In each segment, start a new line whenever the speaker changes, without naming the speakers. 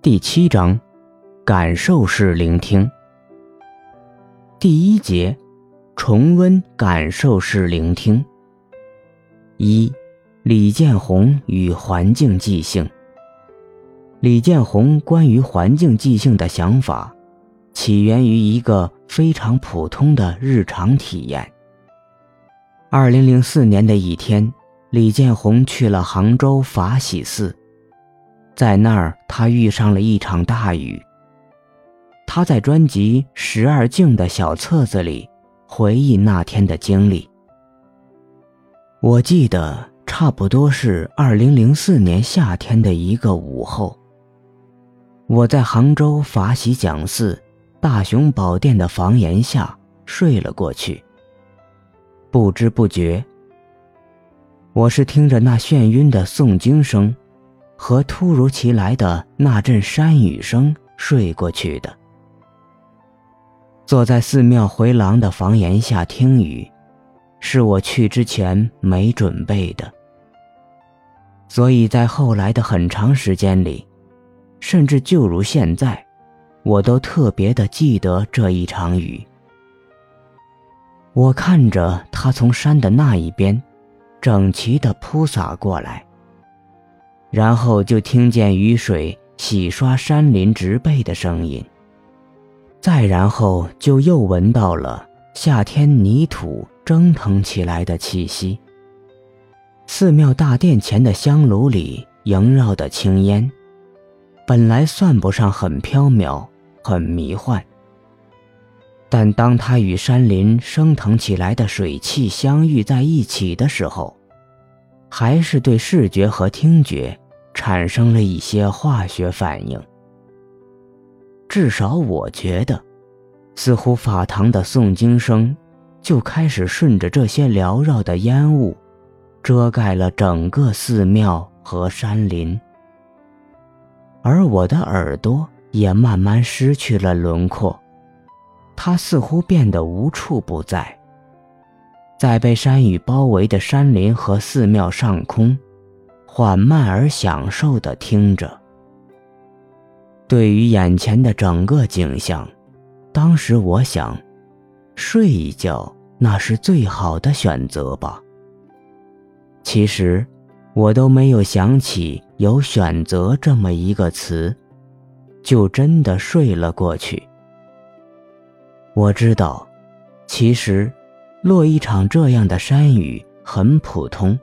第七章，感受式聆听。第一节，重温感受式聆听。一，李建宏与环境即兴。李建宏关于环境即兴的想法，起源于一个非常普通的日常体验。二零零四年的一天，李建宏去了杭州法喜寺，在那儿他遇上了一场大雨。他在专辑《十二镜》的小册子里回忆那天的经历。我记得差不多是二零零四年夏天的一个午后。我在杭州法喜讲寺大雄宝殿的房檐下睡了过去。不知不觉，我是听着那眩晕的诵经声，和突如其来的那阵山雨声睡过去的。坐在寺庙回廊的房檐下听雨，是我去之前没准备的，所以在后来的很长时间里。甚至就如现在，我都特别的记得这一场雨。我看着它从山的那一边，整齐的铺洒过来，然后就听见雨水洗刷山林植被的声音，再然后就又闻到了夏天泥土蒸腾起来的气息。寺庙大殿前的香炉里萦绕的青烟。本来算不上很飘渺、很迷幻，但当它与山林升腾起来的水汽相遇在一起的时候，还是对视觉和听觉产生了一些化学反应。至少我觉得，似乎法堂的诵经声就开始顺着这些缭绕的烟雾，遮盖了整个寺庙和山林。而我的耳朵也慢慢失去了轮廓，它似乎变得无处不在，在被山雨包围的山林和寺庙上空，缓慢而享受地听着。对于眼前的整个景象，当时我想，睡一觉那是最好的选择吧。其实。我都没有想起有选择这么一个词，就真的睡了过去。我知道，其实落一场这样的山雨很普通，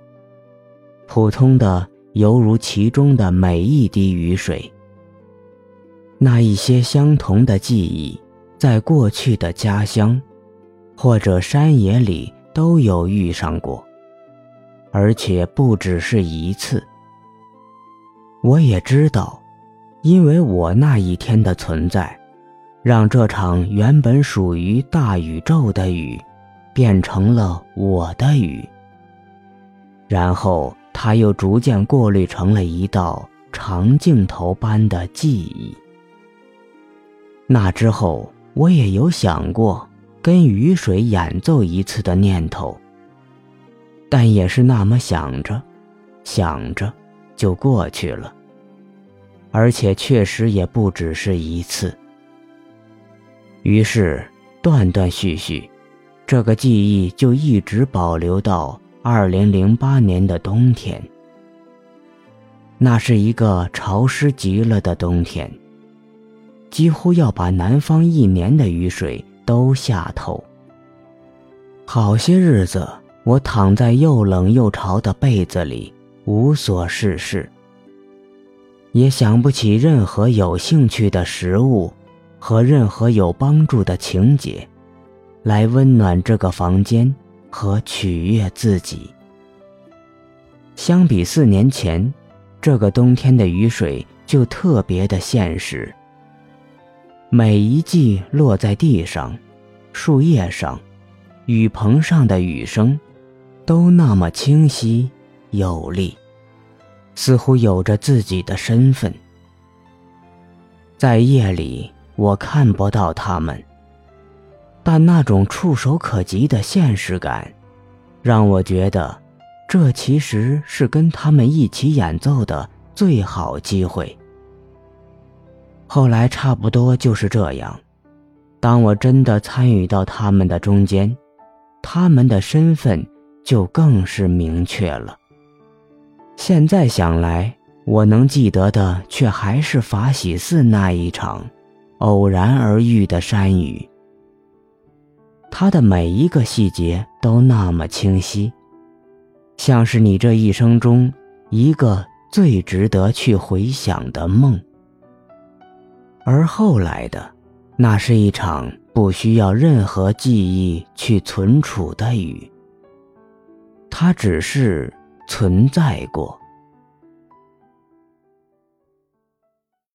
普通的犹如其中的每一滴雨水。那一些相同的记忆，在过去的家乡或者山野里都有遇上过。而且不只是一次。我也知道，因为我那一天的存在，让这场原本属于大宇宙的雨，变成了我的雨。然后，它又逐渐过滤成了一道长镜头般的记忆。那之后，我也有想过跟雨水演奏一次的念头。但也是那么想着，想着，就过去了。而且确实也不只是一次。于是断断续续，这个记忆就一直保留到二零零八年的冬天。那是一个潮湿极了的冬天，几乎要把南方一年的雨水都下透。好些日子。我躺在又冷又潮的被子里，无所事事，也想不起任何有兴趣的食物和任何有帮助的情节，来温暖这个房间和取悦自己。相比四年前，这个冬天的雨水就特别的现实。每一季落在地上、树叶上、雨棚上的雨声。都那么清晰有力，似乎有着自己的身份。在夜里，我看不到他们，但那种触手可及的现实感，让我觉得，这其实是跟他们一起演奏的最好机会。后来差不多就是这样。当我真的参与到他们的中间，他们的身份就更是明确了。现在想来，我能记得的却还是法喜寺那一场偶然而遇的山雨。它的每一个细节都那么清晰，像是你这一生中一个最值得去回想的梦。而后来的，那是一场不需要任何记忆去存储的雨，它只是存在过。